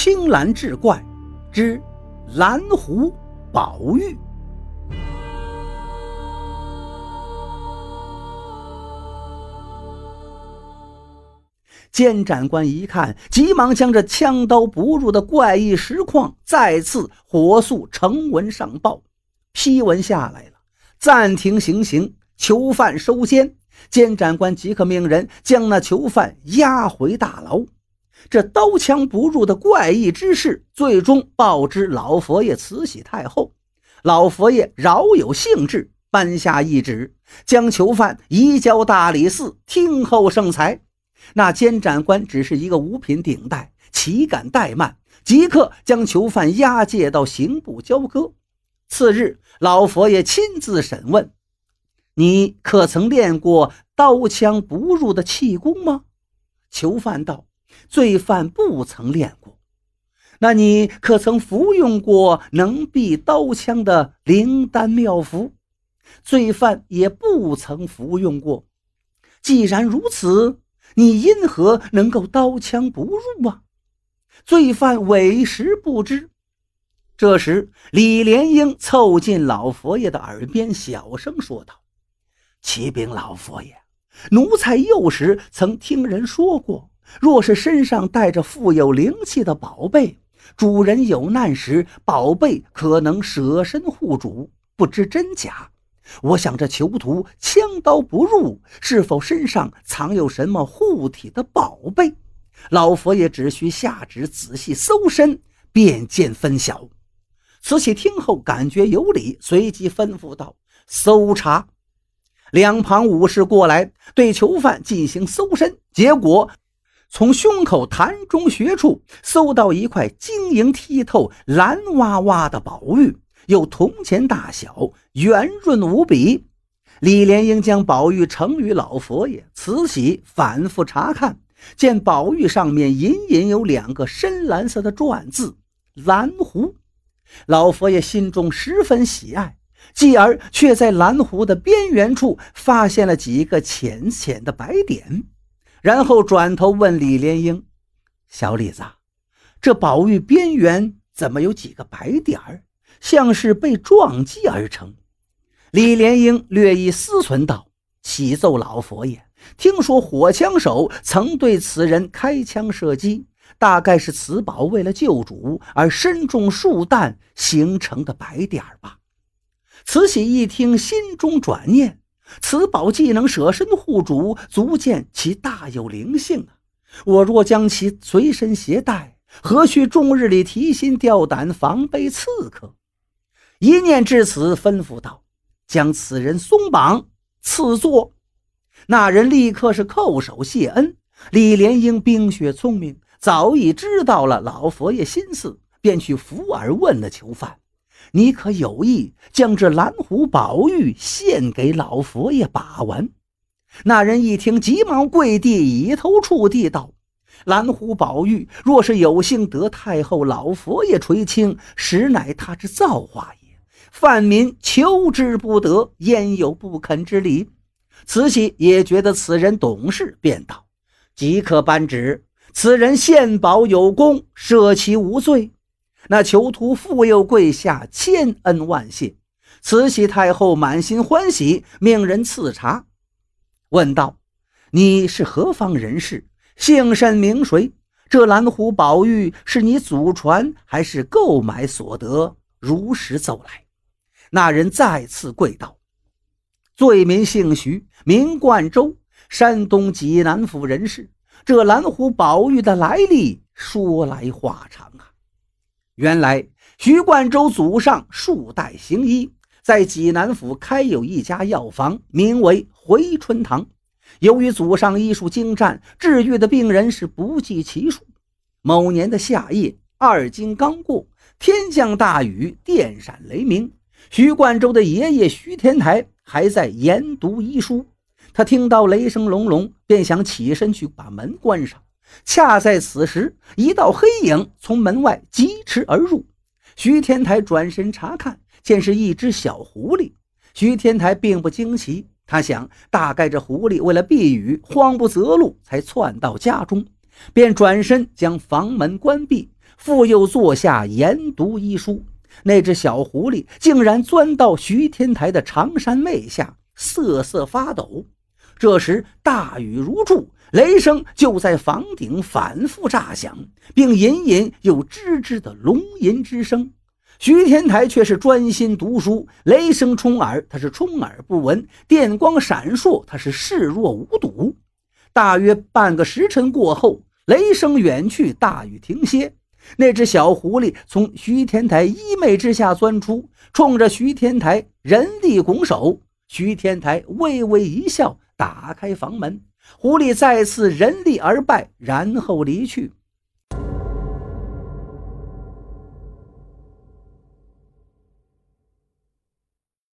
青蓝志怪之蓝狐宝玉。监斩官一看，急忙将这枪刀不入的怪异实况再次火速呈文上报。批文下来了，暂停行刑，囚犯收监。监斩官即刻命人将那囚犯押回大牢。这刀枪不入的怪异之事，最终报知老佛爷慈禧太后。老佛爷饶有兴致，颁下懿旨，将囚犯移交大理寺听候圣裁。那监斩官只是一个五品顶戴，岂敢怠慢，即刻将囚犯押解到刑部交割。次日，老佛爷亲自审问：“你可曾练过刀枪不入的气功吗？”囚犯道。罪犯不曾练过，那你可曾服用过能避刀枪的灵丹妙符？罪犯也不曾服用过。既然如此，你因何能够刀枪不入啊？罪犯委实不知。这时，李莲英凑近老佛爷的耳边，小声说道：“启禀老佛爷，奴才幼时曾听人说过。”若是身上带着富有灵气的宝贝，主人有难时，宝贝可能舍身护主，不知真假。我想这囚徒枪刀不入，是否身上藏有什么护体的宝贝？老佛爷只需下旨仔细搜身，便见分晓。慈禧听后感觉有理，随即吩咐道：“搜查。”两旁武士过来，对囚犯进行搜身，结果。从胸口痰中穴处搜到一块晶莹剔透、蓝哇哇的宝玉，有铜钱大小，圆润无比。李莲英将宝玉呈与老佛爷，慈禧反复查看，见宝玉上面隐隐有两个深蓝色的篆字“蓝狐”。老佛爷心中十分喜爱，继而却在蓝狐的边缘处发现了几个浅浅的白点。然后转头问李莲英：“小李子，这宝玉边缘怎么有几个白点儿，像是被撞击而成？”李莲英略一思忖道：“启奏老佛爷，听说火枪手曾对此人开枪射击，大概是此宝为了救主而身中数弹形成的白点儿吧。”慈禧一听，心中转念。此宝既能舍身护主，足见其大有灵性啊！我若将其随身携带，何须终日里提心吊胆，防备刺客？一念至此，吩咐道：“将此人松绑，赐座。”那人立刻是叩首谢恩。李莲英冰雪聪明，早已知道了老佛爷心思，便去扶耳问了囚犯。你可有意将这蓝狐宝玉献给老佛爷把玩？那人一听，急忙跪地，以头触地道：“蓝狐宝玉若是有幸得太后老佛爷垂青，实乃他之造化也。范民求之不得，焉有不肯之理？”慈禧也觉得此人懂事，便道：“即刻颁旨，此人献宝有功，赦其无罪。”那囚徒复又跪下，千恩万谢。慈禧太后满心欢喜，命人赐茶，问道：“你是何方人士？姓甚名谁？这蓝狐宝玉是你祖传还是购买所得？如实奏来。”那人再次跪道：“罪民姓徐，名冠周，山东济南府人士。这蓝狐宝玉的来历，说来话长啊。”原来徐冠周祖上数代行医，在济南府开有一家药房，名为回春堂。由于祖上医术精湛，治愈的病人是不计其数。某年的夏夜，二更刚过，天降大雨，电闪雷鸣。徐冠周的爷爷徐天台还在研读医书，他听到雷声隆隆，便想起身去把门关上。恰在此时，一道黑影从门外疾驰而入。徐天台转身查看，见是一只小狐狸。徐天台并不惊奇，他想，大概这狐狸为了避雨，慌不择路，才窜到家中，便转身将房门关闭，复又坐下研读医书。那只小狐狸竟然钻到徐天台的长衫袂下，瑟瑟发抖。这时大雨如注，雷声就在房顶反复炸响，并隐隐有吱吱的龙吟之声。徐天台却是专心读书，雷声冲耳，他是充耳不闻；电光闪烁，他是视若无睹。大约半个时辰过后，雷声远去，大雨停歇。那只小狐狸从徐天台衣袂之下钻出，冲着徐天台人力拱手。徐天台微微一笑，打开房门。狐狸再次人力而败，然后离去。